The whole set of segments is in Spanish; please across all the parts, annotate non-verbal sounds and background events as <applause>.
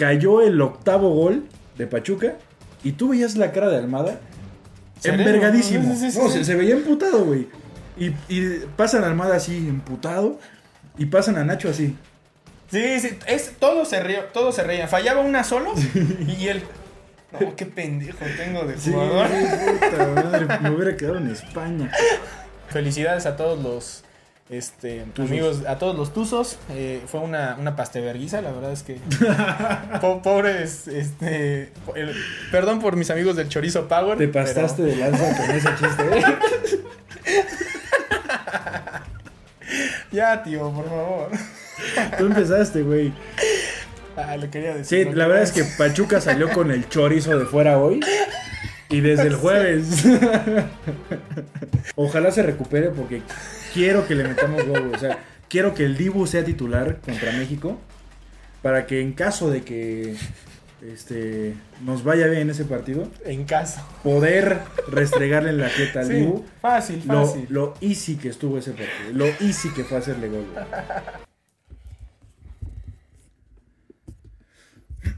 cayó el octavo gol de Pachuca y tú veías la cara de Almada envergadísimo. Sí, sí, sí, no, sí. Se, se veía emputado, güey. Y, y pasan a Almada así, emputado. Y pasan a Nacho así. Sí, sí, es, todos se rían, todos se reían. Fallaba una solo <laughs> y él. No, qué pendejo tengo de jugador. puta madre, me hubiera quedado en España. Felicidades a todos los este, Tuzos. amigos, a todos los tuzos. Eh, fue una, una pasteverguiza, la verdad es que. <laughs> po- pobres, este. el- perdón por mis amigos del Chorizo Power. Te pero- pasaste de lanza con ese chiste. ¿eh? <laughs> Ya, tío, por favor. Tú empezaste, güey. Ah, le quería decir. Sí, la verdad es que Pachuca salió con el chorizo de fuera hoy. Y desde el <laughs> jueves. Ojalá se recupere porque quiero que le metamos gol. O sea, quiero que el Dibu sea titular contra México. Para que en caso de que este, nos vaya bien ese partido, En caso. poder restregarle en la jeta al Sí, Dibu. fácil, Lo, fácil. lo easy que estuvo ese partido. Lo easy que fue hacerle gol. güey.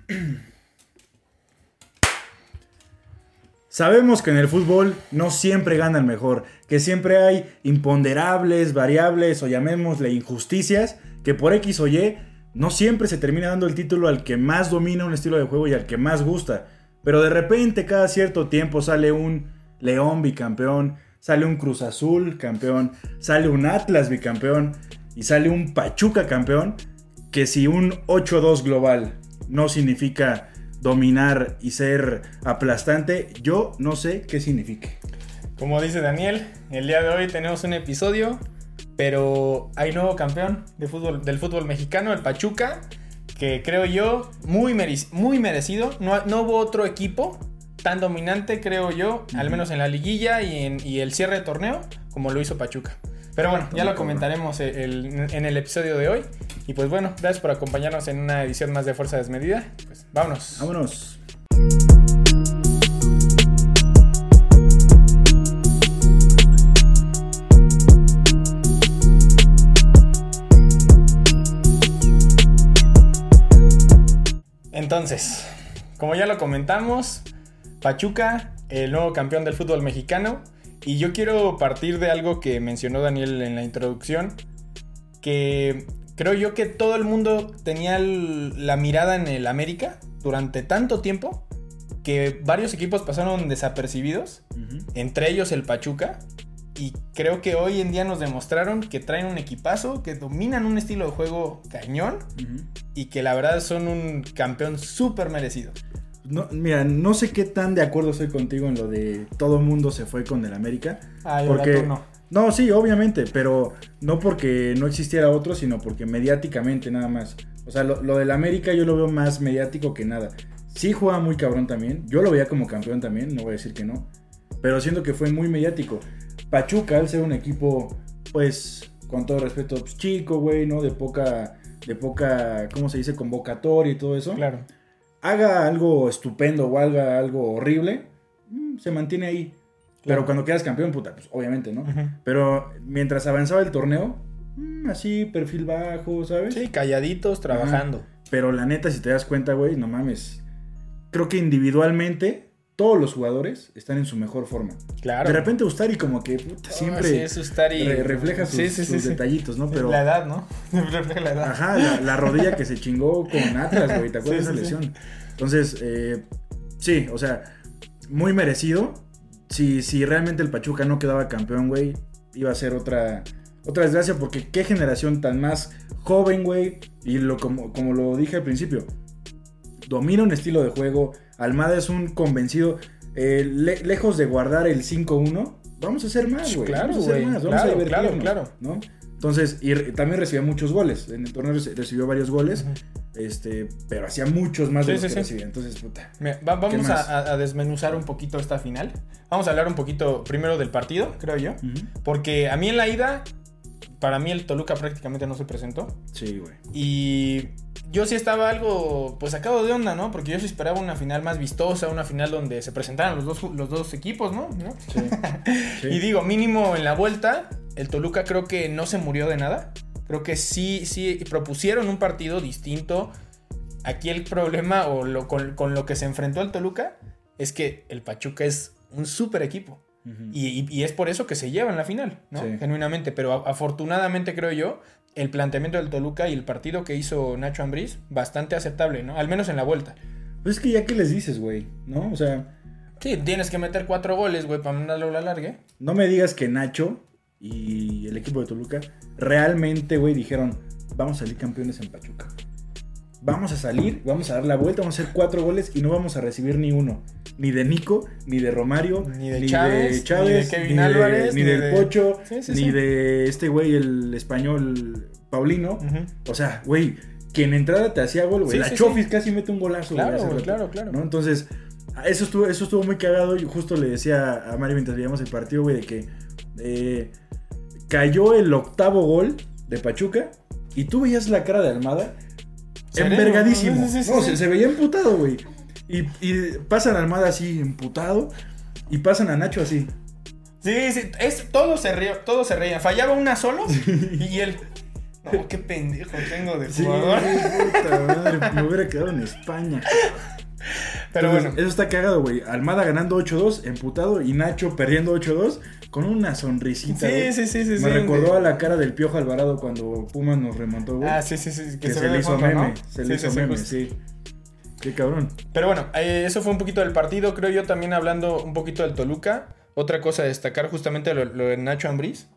<laughs> Sabemos que en el fútbol no siempre gana el mejor, que siempre hay imponderables, variables o llamémosle injusticias, que por X o Y no siempre se termina dando el título al que más domina un estilo de juego y al que más gusta. Pero de repente cada cierto tiempo sale un León bicampeón, sale un Cruz Azul campeón, sale un Atlas bicampeón y sale un Pachuca campeón, que si un 8-2 global no significa dominar y ser aplastante, yo no sé qué signifique. Como dice Daniel, el día de hoy tenemos un episodio, pero hay nuevo campeón de fútbol, del fútbol mexicano, el Pachuca, que creo yo muy, merec- muy merecido. No, no hubo otro equipo tan dominante, creo yo, al menos en la liguilla y en y el cierre de torneo, como lo hizo Pachuca. Pero bueno, ya lo comentaremos el- en el episodio de hoy. Y pues bueno, gracias por acompañarnos en una edición más de Fuerza Desmedida. Pues vámonos. Vámonos. Entonces, como ya lo comentamos, Pachuca, el nuevo campeón del fútbol mexicano. Y yo quiero partir de algo que mencionó Daniel en la introducción, que creo yo que todo el mundo tenía la mirada en el América durante tanto tiempo que varios equipos pasaron desapercibidos, entre ellos el Pachuca. Y creo que hoy en día nos demostraron que traen un equipazo, que dominan un estilo de juego cañón y que la verdad son un campeón súper merecido. No, mira, no sé qué tan de acuerdo estoy contigo en lo de todo mundo se fue con el América. Ay, Porque- no. No, sí, obviamente, pero no porque no existiera otro, sino porque mediáticamente nada más. O sea, lo, lo del América yo lo veo más mediático que nada. Sí juega muy cabrón también, yo lo veía como campeón también, no voy a decir que no, pero siento que fue muy mediático. Pachuca, al ser un equipo, pues, con todo respeto, pues, chico, güey, ¿no? De poca, de poca, ¿cómo se dice? Convocatoria y todo eso. Claro. Haga algo estupendo o haga algo horrible, mm, se mantiene ahí. Pero cuando quedas campeón, puta, pues obviamente, ¿no? Pero mientras avanzaba el torneo, mm, así, perfil bajo, ¿sabes? Sí, calladitos, trabajando. Pero la neta, si te das cuenta, güey, no mames. Creo que individualmente todos los jugadores están en su mejor forma. Claro. De repente Ustari como que puta, Oh, siempre sí, es Ustari. re- refleja sus, Sí, sí, sí, sus sí. detallitos, ¿no? Pero, La edad, ¿no? <laughs> Refleja la edad. ajá, la, la rodilla que se chingó con Atlas, güey, ¿te acuerdas Sí, de esa lesión? Entonces, eh, sí, o sea, muy merecido. Si, si realmente el Pachuca no quedaba campeón, güey, iba a ser otra, otra desgracia porque qué generación tan más joven, güey. Y lo, como, como lo dije al principio, domina un estilo de juego. Almada es un convencido. eh, le- lejos de guardar el 5-1, vamos a hacer más, güey. Claro, vamos a hacer güey, más, vamos a claro, divertirnos, claro, claro. ¿no? Entonces, y también recibió muchos goles. En el torneo reci- recibió varios goles, este, pero hacía muchos más de Sí, los sí, que sí. recibía. Entonces, puta. Mira, va- vamos a, a- a desmenuzar un poquito esta final. Vamos a hablar un poquito primero del partido, creo yo. Porque a mí en la ida, para mí el Toluca prácticamente no se presentó. Sí, güey. Y yo sí estaba algo, pues sacado de onda, ¿no? Porque yo sí esperaba una final más vistosa, una final donde se presentaran los dos, los dos equipos, ¿no? ¿No? Sí. <laughs> Sí. Y digo, mínimo en la vuelta, el Toluca creo que no se murió de nada. Creo que sí, sí propusieron un partido distinto. aquí el problema o lo, con, con lo que se enfrentó el Toluca es que el Pachuca es un súper equipo. Y, y- y es por eso que se lleva en la final, ¿no? Sí. Genuinamente. Pero a- afortunadamente creo yo, el planteamiento del Toluca y el partido que hizo Nacho Ambriz, bastante aceptable, ¿no? Al menos en la vuelta. Pues es que ya que les dices, güey, ¿no? O sea, Sí, tienes que meter cuatro goles, güey, para mandarlo a la larga. no me digas que Nacho y el equipo de Toluca realmente, güey, dijeron, vamos a salir campeones en Pachuca. Vamos a salir, vamos a dar la vuelta, vamos a hacer cuatro goles y no vamos a recibir ni uno. Ni de Nico, ni de Romario, Ni de Chávez, Chávez, ni de Kevin Álvarez, ni, ni del de- Pocho, Sí, sí, ni sí. de este güey, el español Paulino. O sea, güey, quien en entrada te hacía gol, güey. La Chofis casi mete un golazo, Claro, güey, rato, claro, claro. ¿no? Entonces, eso estuvo, eso estuvo muy cagado. Y justo le decía a Mario mientras veíamos el partido, güey, de que eh, cayó el octavo gol de Pachuca y tú veías la cara de Almada envergadísimo. ¿no? Sí, sí, sí, No, sí. Se, se veía emputado, güey. Y, y pasan a Almada así, emputado. Y pasan a Nacho así. Sí, sí, es, todos se rían, todos se reían. Fallaba una solo y él. No, qué pendejo tengo de jugador. puta madre, me hubiera quedado en España. Pero Entonces, bueno, Eso está cagado, güey. Almada ganando 8-2, emputado, y Nacho perdiendo 8-2 con una sonrisita. sí, sí, sí, sí. Me sí, recordó a la cara del Piojo Alvarado cuando Pumas nos remontó, güey. Ah, sí, sí, sí. que se, le hizo fondo, meme. ¿no? Se le Sí, hizo meme, sí. Qué cabrón. Pero bueno, eh, eso fue un poquito del partido. Creo yo también hablando un poquito del Toluca. Otra cosa a destacar justamente lo, lo de Nacho Ambriz.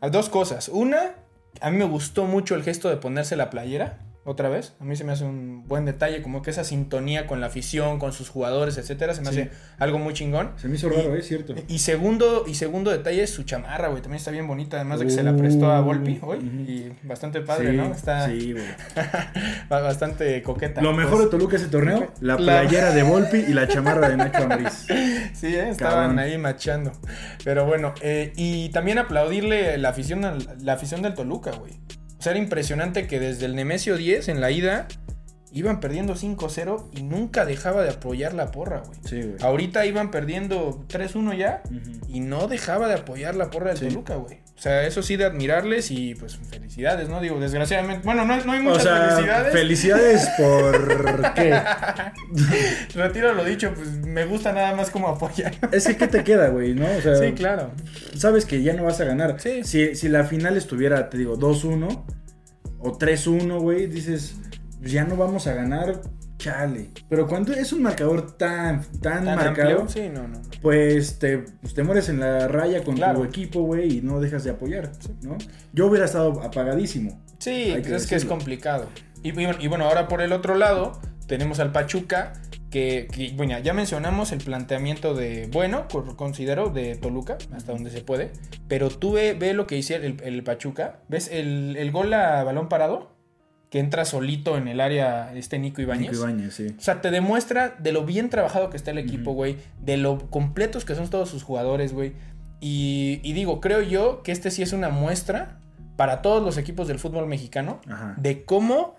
A Dos cosas. Una, a mí me gustó mucho el gesto de ponerse la playera. Otra vez, a mí se me hace un buen detalle, como que esa sintonía con la afición, con sus jugadores, etcétera, se me Sí. hace algo muy chingón. Se me hizo raro, ¿eh? Cierto. Y segundo, y segundo detalle es su chamarra, güey. También está bien bonita, además de que se la prestó a Volpi hoy. Uh. Y bastante padre, sí, ¿no? Está Sí, güey. <laughs> ba- bastante coqueta. Lo mejor de Toluca ese torneo, <laughs> la La- playera de Volpi y la chamarra de Nacho Ambriz. <laughs> Sí, ¿eh? estaban Cabrón. ahí machando. Pero bueno, eh, y también aplaudirle la afición, la afición del Toluca, güey. O sea, era impresionante que desde el Nemesio 10 en la ida iban perdiendo 5-0 y nunca dejaba de apoyar la porra, güey. Sí, güey. Ahorita iban perdiendo 3-1 ya Ujú. y no dejaba de apoyar la porra del Sí. Toluca, güey. O sea, eso sí de admirarles y pues felicidades, ¿no? Digo, desgraciadamente. Bueno, no, no hay O muchas sea, felicidades. felicidades por qué. <laughs> Retiro lo dicho, pues me gusta nada más como apoyar. Es que, ¿qué te queda, güey? ¿No? O sea, Sí, claro. sabes que ya no vas a ganar. Sí. Si, si la final estuviera, te digo, 2-1 o 3-1, güey, dices, pues ya no vamos a ganar, chale. Pero cuando es un marcador tan, tan, ¿Tan marcado, amplio? Sí, no, no. no. pues te, pues te mueres en la raya con Claro. tu equipo, güey, y no dejas de apoyar, ¿no? Yo hubiera estado apagadísimo. Sí, pues que es que es complicado. Y, y bueno, y bueno, ahora por el otro lado, tenemos al Pachuca, que, que, bueno, ya mencionamos el planteamiento de, bueno, co- considero, de Toluca, hasta donde se puede. Pero tú ve, ve lo que hicieron el, el Pachuca. ¿Ves el, el gol a balón parado? Que entra solito en el área este Nico Ibáñez. Nico Ibáñez, sí. O sea, te demuestra de lo bien trabajado que está el equipo, güey. De lo completos que son todos sus jugadores, güey. Y, y digo, creo yo que este sí es una muestra para todos los equipos del fútbol mexicano Ajá. de cómo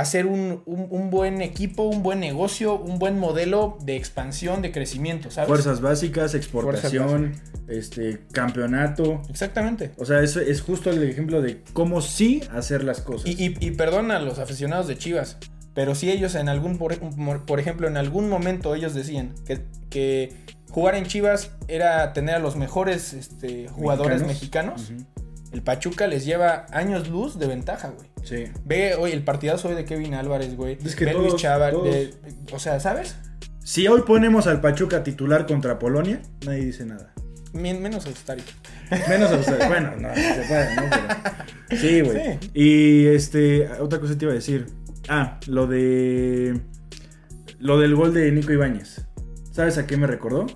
hacer un, un- un buen equipo, un buen negocio, un buen modelo de expansión, de crecimiento, ¿sabes? Fuerzas básicas, exportación, este, campeonato. Exactamente. O sea, eso es justo el ejemplo de cómo sí hacer las cosas. Y, y, y perdona a los aficionados de Chivas, pero si ellos en algún, por, por ejemplo, en algún momento ellos decían que, que jugar en Chivas era tener a los mejores este, jugadores mexicanos. El Pachuca les lleva años luz de ventaja, güey. Sí. Ve hoy el partidazo hoy de Kevin Álvarez, güey. Es que Ve todos- Luis Chava, de- o sea, ¿sabes? Si hoy ponemos al Pachuca titular contra Polonia, nadie dice nada. Men- menos Austari. Menos a ustedes. bueno, no, no se puede, ¿no? Pero- sí, güey. Sí. Y este, otra cosa te iba a decir. Ah, lo de. Lo del gol de Nico Ibáñez. ¿Sabes a qué me recordó?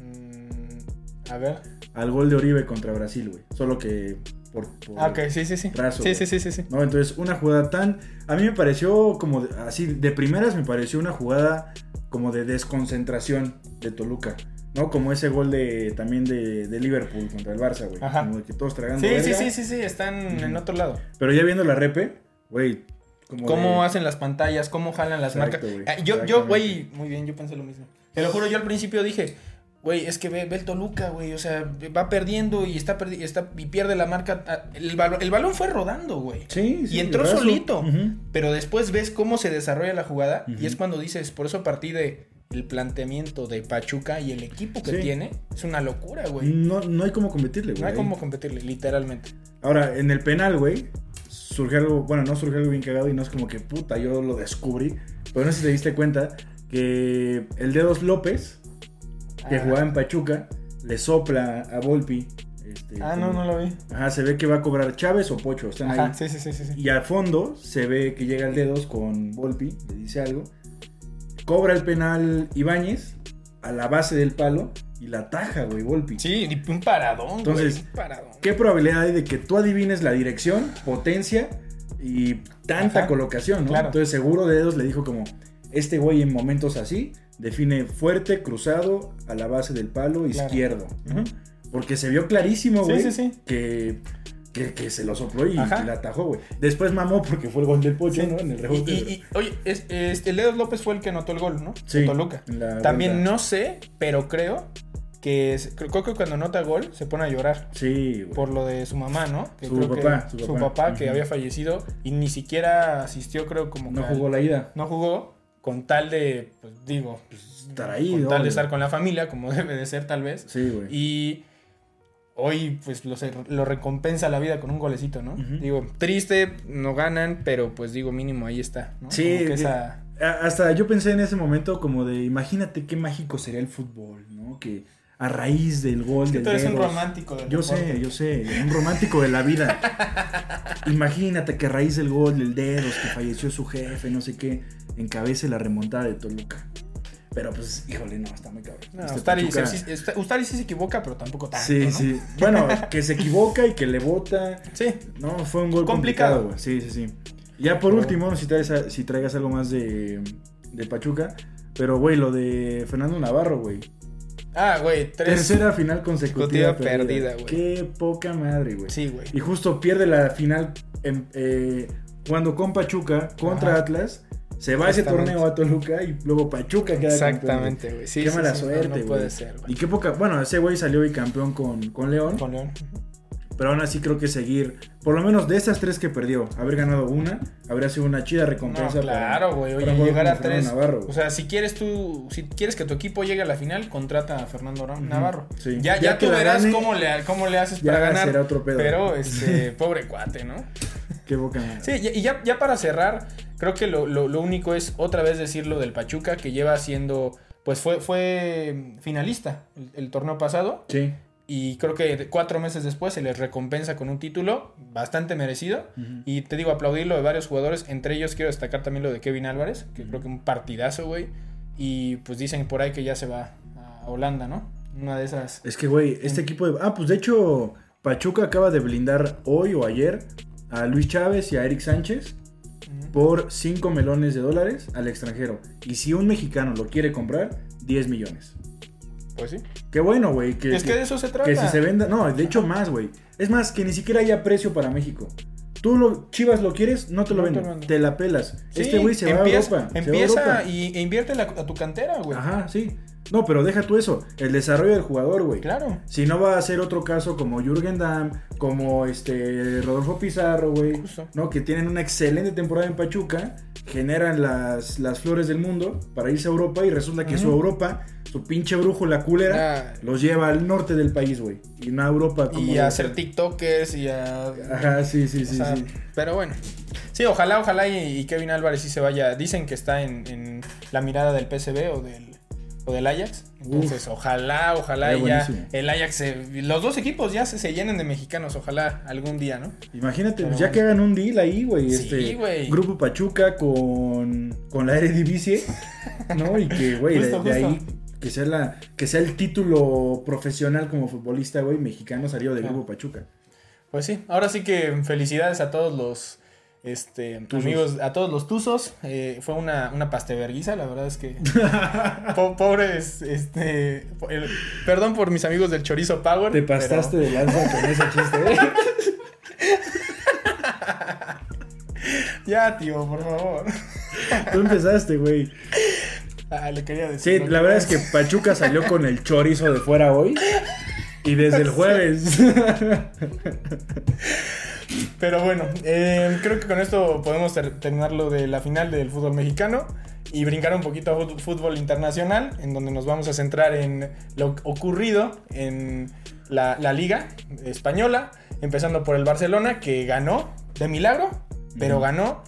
Mm, a ver. Al gol de Oribe contra Brasil, güey. Solo que por. por- Ah, ok, sí, sí, sí. Raso, sí, sí, sí, sí, sí. ¿no? Entonces, una jugada tan. A mí me pareció como. de- así, de primeras me pareció una jugada como de desconcentración de Toluca. ¿No? Como ese gol de también de, de Liverpool contra el Barça, güey. Ajá. Como de que todos tragando. Sí, sí, sí, sí, sí, están en otro lado. Pero ya viendo la repe, güey. Como Cómo de- hacen las pantallas, cómo jalan las Exacto, marcas. Ah, yo, yo, güey, muy bien, yo pensé lo mismo. Te lo juro, yo al principio dije, Güey, es que ve, ve el Toluca, güey. O sea, va perdiendo y está, perdi- está y pierde la marca. Ah, El, balón- el balón fue rodando, güey. Sí, sí. y entró solito. Pero después ves cómo se desarrolla la jugada. Y es cuando dices, por eso partí de el planteamiento de Pachuca y el equipo que Sí. tiene. Es una locura, güey. No, no hay cómo competirle, güey. No hay cómo competirle, literalmente. Ahora, en el penal, güey, surge algo, bueno, no surge algo bien cagado y no es como que puta, yo lo descubrí. Pero no sé si te diste cuenta que el Dedos López, que Ah. jugaba en Pachuca, le sopla a Volpi. este, Ah, no, no lo vi. Ajá, se ve que va a cobrar Chávez o Pocho, están Ajá, ahí. sí, sí, sí. Y al fondo se ve que llega el Dedos con Volpi, le dice algo. Cobra el penal Ibáñez a la base del palo y la taja, güey, Volpi. Sí, y un paradón, Entonces, güey. Un paradón. ¿Qué probabilidad hay de que tú adivines la dirección, potencia y tanta Ajá, colocación, ¿no? claro. Entonces seguro Dedos le dijo como, este güey en momentos así define fuerte, cruzado, a la base del palo Claro. izquierdo. Porque se vio clarísimo, Sí, güey, sí, sí. Que, que, que se lo sopló y, Ajá. la atajó, güey. Después mamó porque fue el gol del Pocho, Sí. ¿no? En el rebote. y- y, oye, es, es- el Dedos López fue el que anotó el gol, ¿no? Sí, De Toluca. También no sé, pero creo que es- creo, que cuando anota gol se pone a llorar Sí, güey. por lo de su mamá, ¿no? Que Su creo que papá, su papá. que había fallecido y ni siquiera asistió, creo, como No que al- jugó la ida. no jugó con tal de, pues digo, Estar ahí, con tal de estar con la familia, como <laughs> debe de ser tal vez. Sí, güey. Y hoy pues lo, lo recompensa la vida con un golecito, ¿no? Digo, triste, no ganan, pero pues digo, mínimo ahí está, ¿no? Sí, Como que que- esa... A- Hasta yo pensé en ese momento como de, imagínate qué mágico sería el fútbol, ¿no? Que a raíz del gol Es que del tú eres un romántico del Yo deporte. sé, yo sé, un romántico de la vida. Imagínate que a raíz del gol del Dedos, que falleció su jefe, no sé qué, encabece la remontada de Toluca. Pero pues, híjole, no, está muy cabrón. No, Este Ustari, se- sí- está- Ustari sí se equivoca, pero tampoco tanto, Sí, ¿no? sí. Bueno, que se equivoca y que le bota. Sí, No, fue un gol Complicado. complicado, güey. Sí, sí, sí. Ya por Pero- último, si traigas, si traigas algo más de, de Pachuca. Pero, güey, lo de Fernando Navarro, güey. Ah, güey, tres. Tercera final consecutiva consecutiva perdida, güey. Qué poca madre, güey. Sí, güey. Y justo pierde la final en- eh, cuando con Pachuca contra Ajá. Atlas. Se va ese torneo a Toluca y luego Pachuca queda Exactamente, güey. Sí, Qué sí, mala sí, no, suerte, No, güey. puede ser, Y güey. qué poca. Bueno, ese güey salió bicampeón con, con León. Con León. Pero aún así creo que seguir, por lo menos de esas tres que perdió, haber ganado una, habría sido una chida No, recompensa. claro, güey. Oye, llegar a tres. Navarro, o sea, si quieres tú, si quieres que tu equipo llegue a la final, contrata a Fernando Navarro. sí. Ya, Ya tú verás gane, cómo le, cómo le haces para ganar. será otro pedo. Pero, <laughs> este, pobre cuate, ¿no? Qué boca. Sí, y ya, ya para cerrar, creo que lo, lo- lo único es otra vez decir lo del Pachuca, que lleva siendo, pues fue, fue finalista el, el torneo pasado. Sí. Y creo que cuatro meses después se les recompensa con un título bastante merecido. Y te digo, aplaudir lo de varios jugadores. Entre ellos quiero destacar también lo de Kevin Álvarez, que creo que un partidazo, güey. Y pues dicen por ahí que ya se va a Holanda, ¿no? Una de esas. Es que, güey, este equipo de... Ah, pues de hecho, Pachuca acaba de blindar hoy o ayer a Luis Chávez y a Eric Sánchez por 5 melones de dólares al extranjero. Y si un mexicano lo quiere comprar, 10 millones. Pues sí. Qué bueno, güey. Que, es que de eso se trata. Que si se venda, no, de hecho más, güey. Es más, que ni siquiera haya precio para México. Tú lo, Chivas lo quieres, no te lo No te vendo. Te la pelas. Sí, este güey se va a empieza, Europa. se va a Empieza Europa. y, e invierte la- a tu cantera, güey. Ajá, sí. No, pero deja tú eso. El desarrollo del jugador, güey. Claro. Si no va a ser otro caso como Jürgen Damm, como este Rodolfo Pizarro, güey, Justo. ¿no? Que tienen una excelente temporada en Pachuca, generan las, las flores del mundo para irse a Europa y resulta que su. Europa, su pinche brújula culera, Ah, los lleva al norte del país, güey. Y no a Europa como y a hacer TikTokers y a. Ajá, sí, sí, sí, sea, sí. Pero bueno. Sí, ojalá, ojalá y, y Kevin Álvarez sí se vaya. Dicen que está en, en la mirada del PSV o del, o del Ajax. Entonces, ojalá, ojalá y ya el Ajax, se- los dos equipos ya se, se llenen de mexicanos. Ojalá algún día, ¿no? Imagínate, pues, ya bueno. que hagan un deal ahí, güey. Sí, este, güey. Grupo Pachuca con, con la Eredivisie, ¿no? Y que, güey, de, de ahí que sea, la, que sea el título profesional como futbolista, güey, mexicano salió del. Grupo Pachuca. Pues sí, ahora sí que felicidades a todos los este, Tuzos. amigos, a todos los tuzos. Eh, fue una, una pasteverguiza, la verdad es que. <laughs> po- pobres, este. el- perdón por mis amigos del Chorizo Power. Te pero- pasaste de lanza con ese chiste, ¿eh? <laughs> Ya, tío, por favor. Tú empezaste, güey. Ah, le quería decir. Sí, la verdad es que Pachuca salió con el chorizo de fuera hoy. Y desde el <laughs> jueves. Pero bueno, eh, creo que con esto podemos ter- terminar lo de la final del fútbol mexicano y brincar un poquito a fútbol internacional, en donde nos vamos a centrar en lo ocurrido en la, la liga española, empezando por el Barcelona, que ganó de milagro, pero ganó.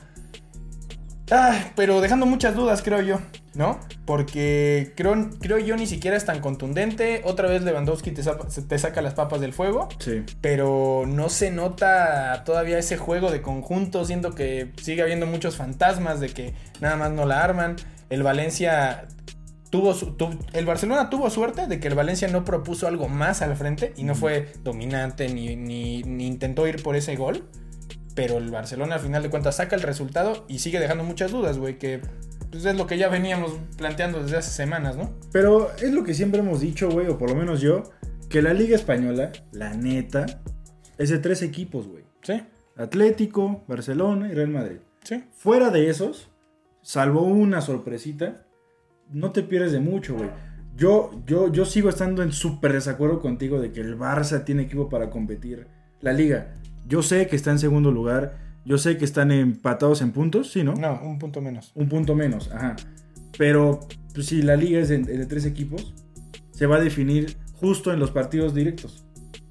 Ah, pero dejando muchas dudas, creo yo, ¿no? Porque creo, creo yo ni siquiera es tan contundente. Otra vez Lewandowski te, sapa- te saca las papas del fuego Sí. pero no se nota todavía ese juego de conjunto, siento que sigue habiendo muchos fantasmas de que nada más no la arman. El Valencia tuvo, su- tu- el Barcelona tuvo suerte de que el Valencia no propuso algo más al frente y no fue dominante ni, ni- ni intentó ir por ese gol. Pero el Barcelona al final de cuentas saca el resultado y sigue dejando muchas dudas, güey, que pues, es lo que ya veníamos planteando desde hace semanas, ¿no? Pero es lo que siempre hemos dicho, güey, o por lo menos yo, que la Liga Española, la neta, es de tres equipos, güey. Sí, Atlético, Barcelona y Real Madrid. sí. Fuera de esos, salvo una sorpresita, no te pierdes de mucho, güey. Yo, yo, yo sigo estando en súper desacuerdo contigo de que el Barça tiene equipo para competir. La liga, yo sé que está en segundo lugar, yo sé que están empatados en puntos, sí, ¿no? No, un punto menos. Un punto menos, ajá. Pero pues, si la liga es de, de tres equipos, se va a definir justo en los partidos directos.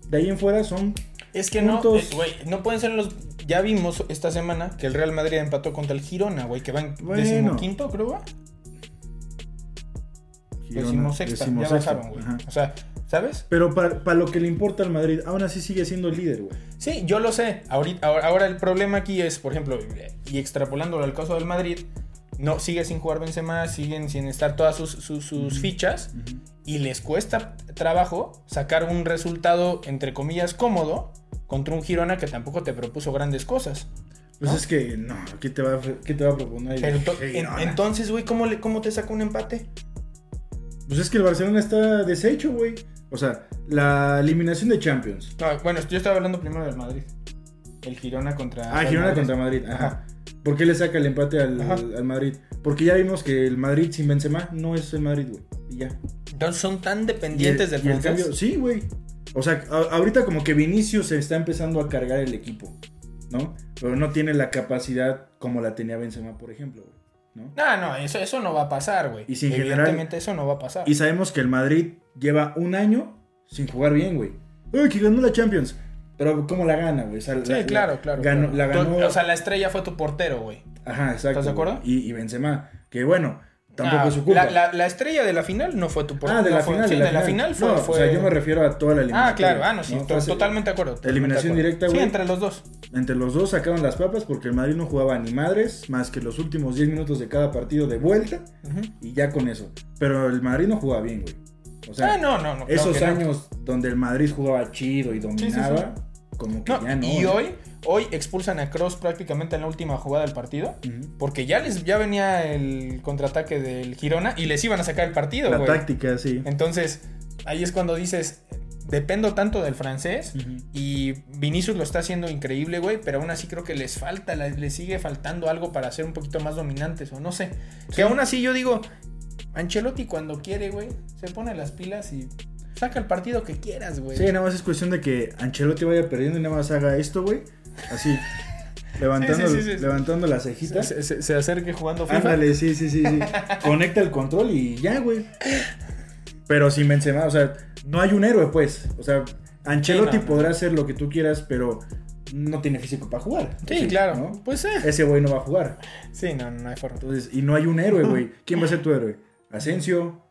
De ahí en fuera son... Es que Puntos. no, eh, güey, no pueden ser los. Ya vimos esta semana que el Real Madrid empató contra el Girona, güey, que va en Bueno. decimoquinto, creo, va. Decimosexta, ya bajaron, güey. O sea, ¿sabes? Pero para, para lo que le importa al Madrid, aún así sigue siendo el líder, güey. Sí, yo lo sé. Ahorita, ahora, ahora el problema aquí es, por ejemplo, y extrapolándolo al caso del Madrid, no sigue sin jugar Benzema, siguen sin estar todas sus, sus- fichas y les cuesta trabajo sacar un resultado entre comillas cómodo contra un Girona que tampoco te propuso grandes cosas. Pues ¿No? es que, no, ¿qué te va a, qué te va a proponer? Pero en- entonces, güey, ¿cómo, le- ¿cómo te saca un empate? Pues es que el Barcelona está deshecho, güey. O sea, la eliminación de Champions. No, bueno, yo estaba hablando primero del Madrid. El Girona contra. Ah, Girona Madrid. contra Madrid. Ajá. Ajá. ¿Por qué le saca el empate al, Ajá. al Madrid? Porque ya vimos que el Madrid sin Benzema no es el Madrid, güey. Y ya. Entonces son tan Y dependientes el- del y el francés. cambio, sí, güey. O sea, a- ahorita como que Vinicius se está empezando a cargar el equipo, ¿no? Pero no tiene la capacidad como la tenía Benzema, por ejemplo, güey. ¿No? No, no, eso, eso no va a pasar, güey. Y si en Evidentemente eso no va a pasar. Y sabemos que el Madrid lleva un año sin jugar bien, güey. Uy, que ganó la Champions. Pero ¿cómo la gana, güey? O sea, Sí, la- claro, la- claro. ganó- claro. La ganó. O sea, la estrella fue tu portero, güey. Ajá, exacto. ¿Estás de acuerdo? Y, y Benzema, que bueno, tampoco Ah, es su culpa. La, la- la estrella de la final no fue tu portero. ah, de no la fue- final. sí, de la final fue. No, fue- O sea, yo me refiero a toda la eliminación. Ah, claro, ah, no, sí, to- totalmente de acuerdo. Eliminación acuerdo. directa, Sí, güey. entre los dos. Entre los dos sacaron las papas porque el Madrid no jugaba ni madres más que los últimos 10 minutos de cada partido de vuelta y ya con eso. Pero el Madrid no jugaba bien, güey. O sea, ah, no, no, no. esos no. años donde el Madrid jugaba chido y dominaba, como que No, ya no. y hoy, hoy expulsan a Cross prácticamente en la última jugada del partido. Porque ya les ya venía el contraataque del Girona y les iban a sacar el partido, La táctica, sí. Entonces, ahí es cuando dices, dependo tanto del francés y Vinicius lo está haciendo increíble, güey, pero aún así creo que les falta, les sigue faltando algo para ser un poquito más dominantes o no sé. Sí. Que aún así yo digo, Ancelotti cuando quiere, güey, se pone las pilas y saca el partido que quieras, güey. Sí, nada más es cuestión de que Ancelotti vaya perdiendo y nada más haga esto, güey. Así, levantando, Sí, sí, levantando la cejita. se, se- se acerque jugando FIFA. Ándale, sí, sí, sí, sí. Conecta el control y ya, güey. Pero sin Benzema, o sea, no hay un héroe, pues. O sea, Ancelotti Sí, no, no. podrá hacer lo que tú quieras, pero no tiene físico para jugar. Sí, claro. ¿no? Pues eh. Ese güey no va a jugar. Sí, no, no hay forma. Entonces, y no hay un héroe, güey. ¿Quién va a ser tu héroe? Asensio.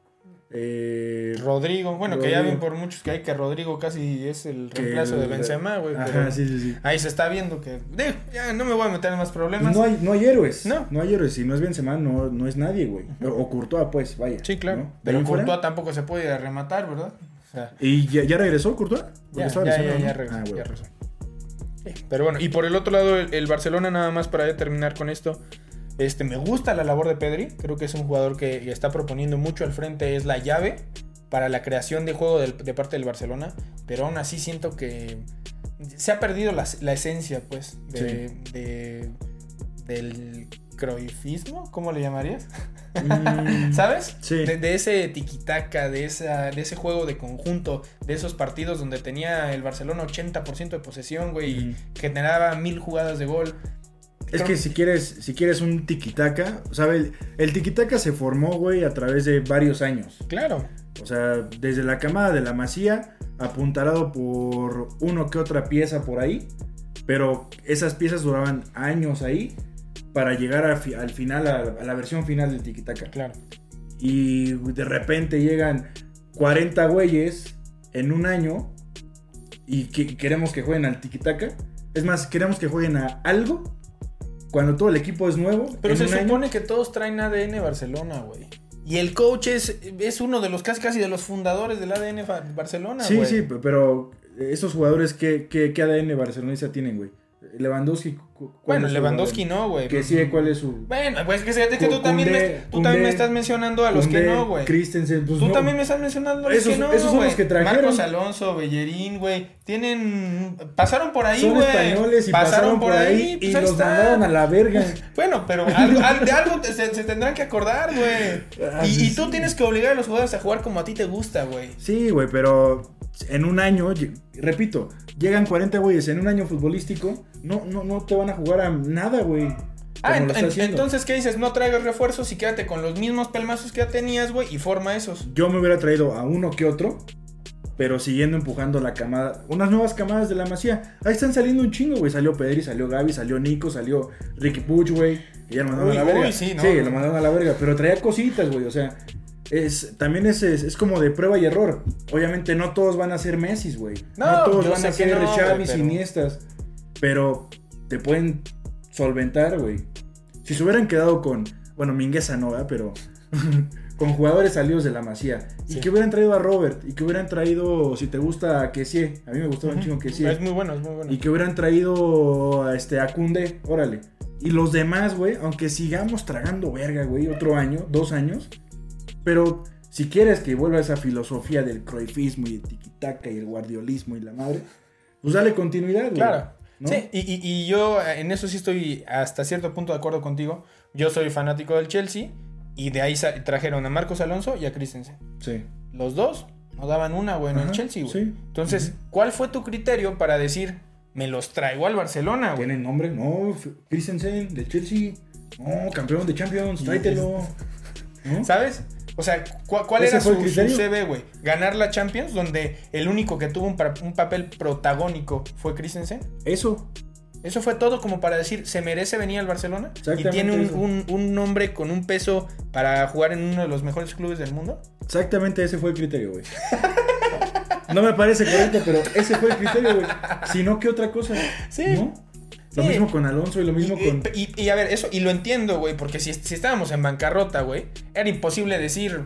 Eh, Rodrigo, bueno, que ya ven por muchos que hay que Rodrigo casi es el reemplazo de Benzema, güey. Ajá, pero sí, sí, sí. Ahí se está viendo que. ya no me voy a meter en más problemas. No, hay, no hay héroes. No. No. hay héroes. Si no es Benzema, no, no es nadie, güey. O Courtois, pues, vaya. Sí, claro. Pero fuera- Courtois tampoco se puede rematar, ¿verdad? O sea, ¿Y ya, ya regresó Courtois? Ya, ya, ya, ya ¿no? regresó, Ah, ya regresó. Sí, Pero bueno, y por el otro lado, el, el Barcelona, nada más para terminar con esto. Este, me gusta la labor de Pedri. Creo que es un jugador que está proponiendo mucho al frente. Es la llave para la creación de juego de parte del Barcelona. Pero aún así siento que se ha perdido la, la esencia, pues, de, de, del croifismo, ¿cómo le llamarías? Mm, <laughs> ¿Sabes? Sí. De, de ese tiquitaca, de, esa, de ese juego de conjunto, de esos partidos donde tenía el Barcelona 80% de posesión, güey, y generaba mil jugadas de gol. Es que si quieres, si quieres un tiquitaca, ¿sabes? El, el tiquitaca se formó, güey, a través de varios años. Claro. O sea, desde la camada de la Masía, apuntalado por uno que otra pieza por ahí, pero esas piezas duraban años ahí para llegar a fi- al final, a, a la versión final del tiquitaca. Claro. Y de repente llegan 40 güeyes en un año y que- queremos que jueguen al tiquitaca. Es más, queremos que jueguen a algo cuando todo el equipo es nuevo. Pero se año. supone que todos traen ADN Barcelona, güey. Y el coach es, es uno de los casi casi de los fundadores del ADN Barcelona, Sí, güey. sí, pe- pero esos jugadores, ¿qué, qué, qué ADN barcelonista tienen, güey? Lewandowski. cu- ¿cuál Bueno, Lewandowski no, güey. Que sí, ¿cuál es su...? Bueno, pues que, fíjate que tú también, me, también estás mencionando a los que no, güey. Christensen, pues Tú no. también me estás mencionando a los Esos- que no, esos son los que trajeron. Marcos Alonso, Bellerín, güey. Tienen... Pasaron por ahí, Son güey. españoles y pasaron, por ahí, y pues ahí los está. mandaron a la verga. <laughs> Bueno, pero algo- al- de algo te- se, se tendrán que acordar, güey. Ah, Y, sí, y tú sí. tienes que obligar a los jugadores a jugar como a ti te gusta, güey. Sí, güey, pero en un año, repito, llegan 40 güeyes en un año futbolístico, no, no, no te van a jugar a nada, güey. Ah, ent- ent- entonces, ¿qué dices? No traigas refuerzos y quédate con los mismos pelmazos que ya tenías, güey, y forma esos. Yo me hubiera traído a uno que otro, pero siguiendo empujando la camada, unas nuevas camadas de la Masía. Ahí están saliendo un chingo, güey. Salió Pedri, salió Gaby, salió Nico, salió Ricky Puch, güey. Y ya lo mandaron Uy, a la verga. uy, sí, ¿no? lo mandaron a la verga, pero traía cositas, güey. O sea, es, también es, es, es como de prueba y error. Obviamente no todos van a ser Messi, güey. No, No, todos van a ser no, Xavi, pero- Iniestas. Pero te pueden solventar, güey. Si se hubieran quedado con, bueno, Mingueza no, ¿verdad? Pero <laughs> con jugadores salidos de la Masía. Y que hubieran traído a Robert. Y que hubieran traído, si te gusta, a Kessie. A mí me gustaba un chingo Kessie. Es muy bueno, es muy bueno. Y que hubieran traído a este, a Koundé, órale. Y los demás, güey, aunque sigamos tragando verga, güey, otro año, dos años. Pero si quieres que vuelva esa filosofía del croifismo y el tiquitaca y el guardiolismo y la madre, pues dale continuidad, güey. Claro. ¿no? Sí, y, y- y yo en eso sí estoy hasta cierto punto de acuerdo contigo. Yo soy fanático del Chelsea y de ahí trajeron a Marcos Alonso y a Christensen. Sí. Los dos no daban una, güey, en el Chelsea, güey. sí. Entonces, ¿cuál fue tu criterio para decir, me los traigo al Barcelona, güey? ¿Tienen nombre? No, Christensen, del Chelsea. No, campeón de Champions, tráetelo. ¿No? ¿Sabes? O sea, ¿cu- ¿cuál ¿Ese era su, su? CV, güey? Ganar la Champions, donde el único que tuvo un, pa- un papel protagónico fue Christensen. Eso. Eso fue todo como para decir, ¿se merece venir al Barcelona? Y tiene un, eso. un- un nombre con un peso para jugar en uno de los mejores clubes del mundo. Exactamente ese fue el criterio, güey. No me parece correcto, pero ese fue el criterio, güey. Si no, ¿qué otra cosa? Sí. ¿No? Lo mismo con Alonso y lo mismo y, con. y- y a ver, eso, y lo entiendo, güey, porque si, si estábamos en bancarrota, güey, era imposible decir,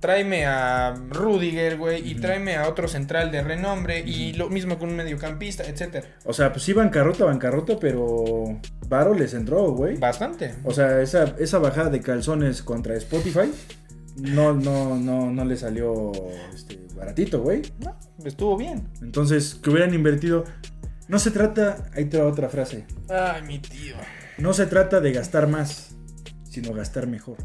tráeme a Rudiger, güey, y tráeme a otro central de renombre, y lo mismo con un mediocampista, etcétera. O sea, pues sí, bancarrota, bancarrota, pero. Varo les entró, güey. Bastante. O sea, esa, esa bajada de calzones contra Spotify. No, no, no, no le salió este, baratito, güey. No, estuvo bien. Entonces, que hubieran invertido. No se trata. Ahí te va otra frase. Ay, mi tío. No se trata de gastar más, sino gastar mejor.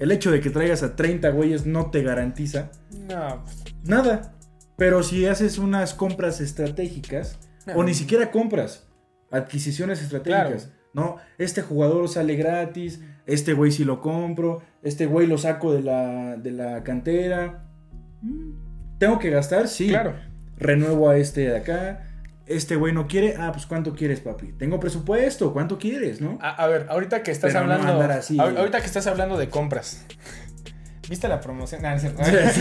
El hecho de que traigas a 30 güeyes no te garantiza No, pues, nada. Pero si haces unas compras estratégicas, No. o ni siquiera compras, adquisiciones estratégicas. Claro. No, este jugador sale gratis, este güey sí lo compro, este güey lo saco de la, de la cantera. Mm, ¿Tengo que gastar? Sí. claro. Renuevo a este de acá. Este güey no quiere. Ah, pues ¿cuánto quieres, papi? Tengo presupuesto. ¿Cuánto quieres, no? A, a ver, ahorita que estás Pero no hablando. así, ahor- güey. ahorita que estás hablando de compras. ¿Viste la promoción? No, no es cierto. Sí.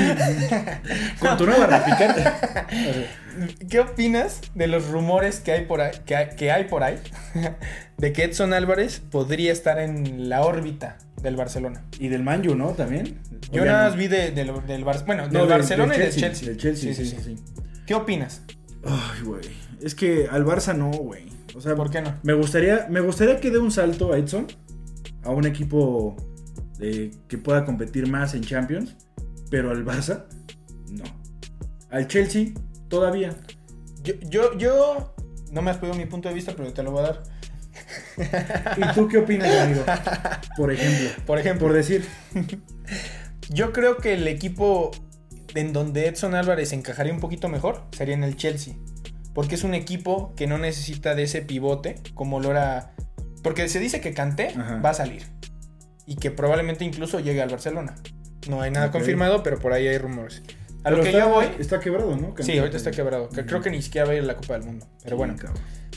<laughs> Con tu nueva. <laughs> ¿Qué opinas de los rumores que hay por ahí, que hay, que hay por ahí <laughs> de que Edson Álvarez podría estar en la órbita del Barcelona? Y del Manju, ¿no? También. Yo ¿O ya nada no? más vi de- del, del Bar- bueno, del No, Barcelona del y del Chelsea. Del Chelsea, sí. sí. ¿Qué opinas? Ay, güey. Es que al Barça no, güey. O sea, ¿Por qué no? Me gustaría, me gustaría que dé un salto a Edson. A un equipo que pueda competir más en Champions. Pero al Barça, no. Al Chelsea, todavía. Yo, yo, yo no me has pedido mi punto de vista, pero te lo voy a dar. ¿Y tú qué opinas, amigo? <laughs> Por ejemplo. Por ejemplo. Por decir. <laughs> Yo creo que el equipo en donde Edson Álvarez encajaría un poquito mejor sería en el Chelsea. Porque es un equipo que no necesita de ese pivote como lo era. Porque se dice que Kanté Ajá. va a salir. Y que probablemente incluso llegue al Barcelona. No hay nada confirmado, pero por ahí hay rumores. A lo que está, yo voy. Está quebrado, ¿no? Sí, ahorita está quebrado. que Creo que ni siquiera va a ir a la Copa del Mundo. Pero bueno.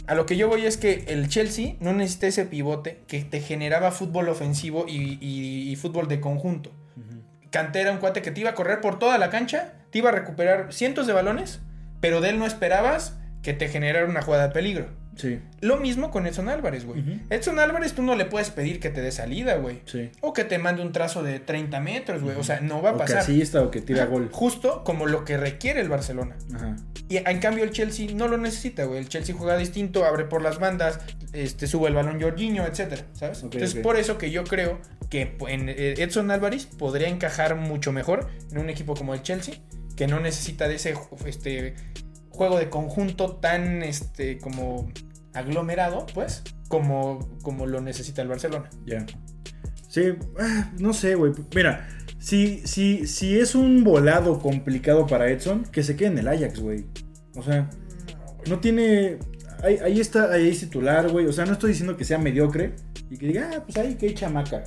A lo que yo voy es que el Chelsea no necesita ese pivote que te generaba fútbol ofensivo y, y- y fútbol de conjunto. Ujú. Kanté era un cuate que te iba a correr por toda la cancha, te iba a recuperar cientos de balones, pero de él no esperabas que te generara una jugada de peligro. Sí, Lo mismo con Edson Álvarez, güey. Edson Álvarez tú no le puedes pedir que te dé salida, güey. sí. O que te mande un trazo de 30 metros, güey. O sea, no va a O que pasar. asista o que tira gol. Justo como lo que requiere el Barcelona. Ajá. Y en cambio el Chelsea no lo necesita, güey. El Chelsea juega distinto, abre por las bandas, este, sube el balón Jorginho, etcétera, ¿sabes? Entonces, por eso que yo creo que en eh, Edson Álvarez podría encajar mucho mejor en un equipo como el Chelsea, que no necesita de ese este, juego de conjunto tan este, como aglomerado, pues, como, como lo necesita el Barcelona. Ya. Sí, ah, no sé, güey. Mira, si, si, si es un volado complicado para Edson, que se quede en el Ajax, güey. O sea, no tiene. Ahí, ahí está, ahí es titular, güey. O sea, no estoy diciendo que sea mediocre y que diga, ah, pues ahí que chamaca.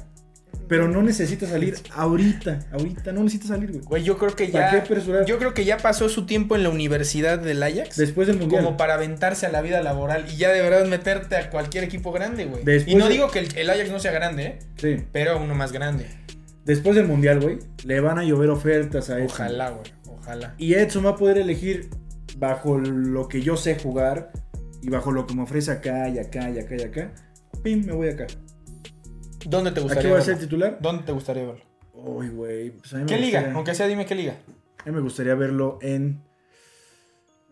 Pero no necesita salir ahorita, ahorita, no necesita salir, güey. Güey, yo creo que ¿Para ya. qué apresurar? Yo creo que ya pasó su tiempo en la universidad del Ajax. Después del mundial. como para aventarse a la vida laboral y ya de verdad meterte a cualquier equipo grande, güey. Después Y no de- digo que el, el Ajax no sea grande, ¿eh? Sí. pero uno más grande. Después del mundial, güey, le van a llover ofertas a Edson. Ojalá, güey. Ojalá. Y Edson va a poder elegir bajo lo que yo sé jugar y bajo lo que me ofrece acá y acá y acá y acá. Pim, me voy acá. ¿Dónde te ¿Aquí gustaría va a verlo? ser titular? ¿Dónde te gustaría verlo? Uy, güey. pues a mí me ¿Qué liga? gustaría- Aunque sea, dime qué liga. A mí me gustaría verlo en.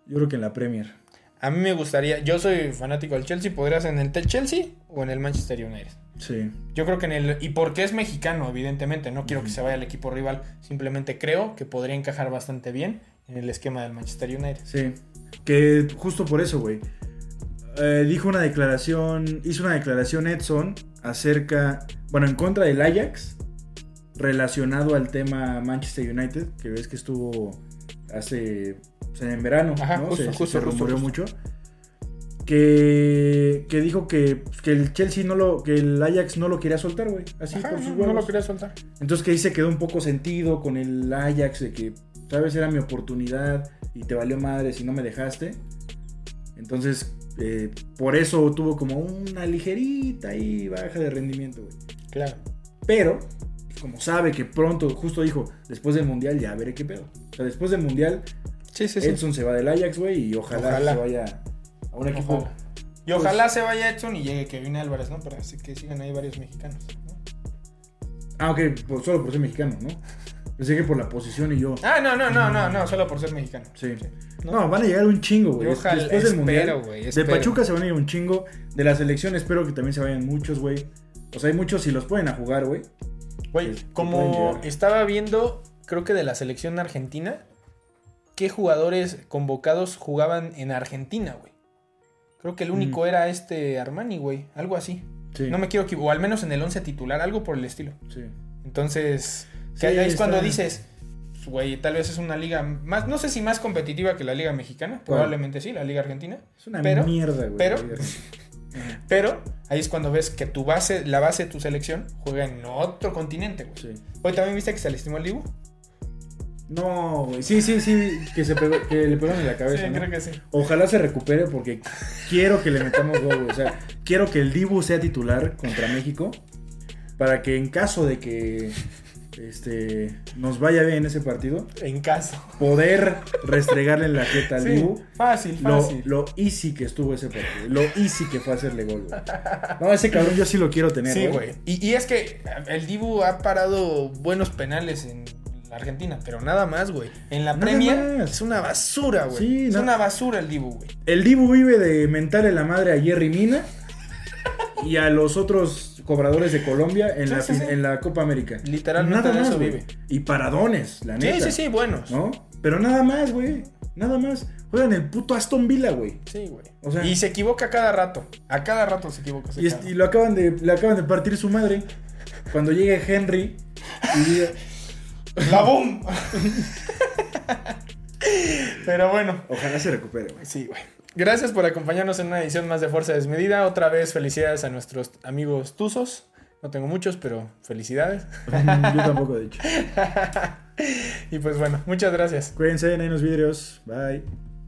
Yo creo que en la Premier. A mí me gustaría, yo soy fanático del Chelsea, podría ser en el Tel- Chelsea o en el Manchester United. Sí. Yo creo que en el. Y porque es mexicano, evidentemente. No quiero que se vaya al equipo rival. Simplemente creo que podría encajar bastante bien en el esquema del Manchester United. Sí. Que justo por eso, güey. eh, dijo una declaración. Hizo una declaración Edson acerca. Bueno, en contra del Ajax. Relacionado al tema Manchester United. Que ves que estuvo hace. o sea, en verano. Ajá, ¿no? justo, se, justo, se rumoreó justo. mucho. Que, que dijo que, que el Chelsea no lo. que el Ajax no lo quería soltar, güey. Así Ajá, por sus no, lo quería soltar. Entonces que ahí se quedó un poco sentido con el Ajax de que, sabes, era mi oportunidad y te valió madre si no me dejaste. Entonces, eh, por eso tuvo como una ligerita ahí baja de rendimiento, güey. Claro. Pero, como sabe que pronto, justo dijo, después del Mundial ya veré qué pedo. O sea, después del Mundial, Sí, sí, sí. Edson se va del Ajax, güey, y ojalá, Ojalá. se vaya a un equipo... Ojalá. Y ojalá se vaya Edson y llegue Kevin Álvarez, ¿no? Para así que sigan ahí varios mexicanos. ¿no? Ah, ok, por- solo por ser mexicano, ¿no? Pensé que por la posición y yo... Ah, no, no, no, no, no, solo por ser mexicano. Sí. ¿no? No, van a llegar un chingo, güey. Después del espero, mundial. güey, De. Pachuca se van a ir un chingo. De la selección espero que también se vayan muchos, güey. O sea, hay muchos si los pueden a jugar, güey. Güey, como estaba viendo, creo que de la selección argentina, ¿qué jugadores convocados jugaban en Argentina, güey? Creo que el único Mm. era este Armani, güey. Algo así. Sí. No me quiero equivocar. O al menos en el 11 titular, algo por el estilo. Sí. Entonces, Sí, que ahí es cuando dices, güey, tal vez es una liga más, no sé si más competitiva que la liga mexicana, ¿Cuál? probablemente sí, la liga argentina, Es una Pero- mierda, güey. pero- <laughs> pero ahí es cuando ves que tu base, la base de tu selección juega en otro continente, güey. Sí. Hoy también viste que se lastimó el Dibu. No, güey. Sí, sí, sí. Que, se pegó- que le pegaron en la cabeza. Sí, ¿no? creo que sí. Ojalá se recupere porque quiero que le metamos gol, güey. O sea, quiero que el Dibu sea titular contra México. Para que en caso de que este, nos vaya bien ese partido, En caso. poder restregarle en la jeta al Sí, Dibu. fácil, Lo, fácil. lo easy que estuvo ese partido. Lo easy que fue hacerle gol, güey. No, ese cabrón yo sí lo quiero tener, Sí, güey. Y, y es que el Dibu ha parado buenos penales en la Argentina, pero nada más, güey. En la Nada Premier más. es una basura, güey. Sí, es no- una basura el Dibu, güey. El Dibu vive de mentarle la madre a Jerry Mina y a los otros cobradores de Colombia en, Sí, la, sí, sí. en la Copa América. Literalmente de eso güey. vive. Y paradones, la Sí, neta. sí, sí, buenos. ¿No? Pero nada más, güey. Nada más. Juegan el puto Aston Villa, güey. Sí, güey. O sea- y se equivoca a cada rato. A cada rato se equivoca. es- y lo acaban de, le acaban de partir su madre. Cuando llegue Henry y diga, ¡La boom! <laughs> Pero bueno, ojalá se recupere, güey. sí, güey. Gracias por acompañarnos en una edición más de Fuerza Desmedida. Otra vez felicidades a nuestros amigos Tuzos. No tengo muchos, pero felicidades. <laughs> Yo tampoco, de hecho. <laughs> y pues bueno, muchas gracias. Cuídense, en los vidrios. Bye.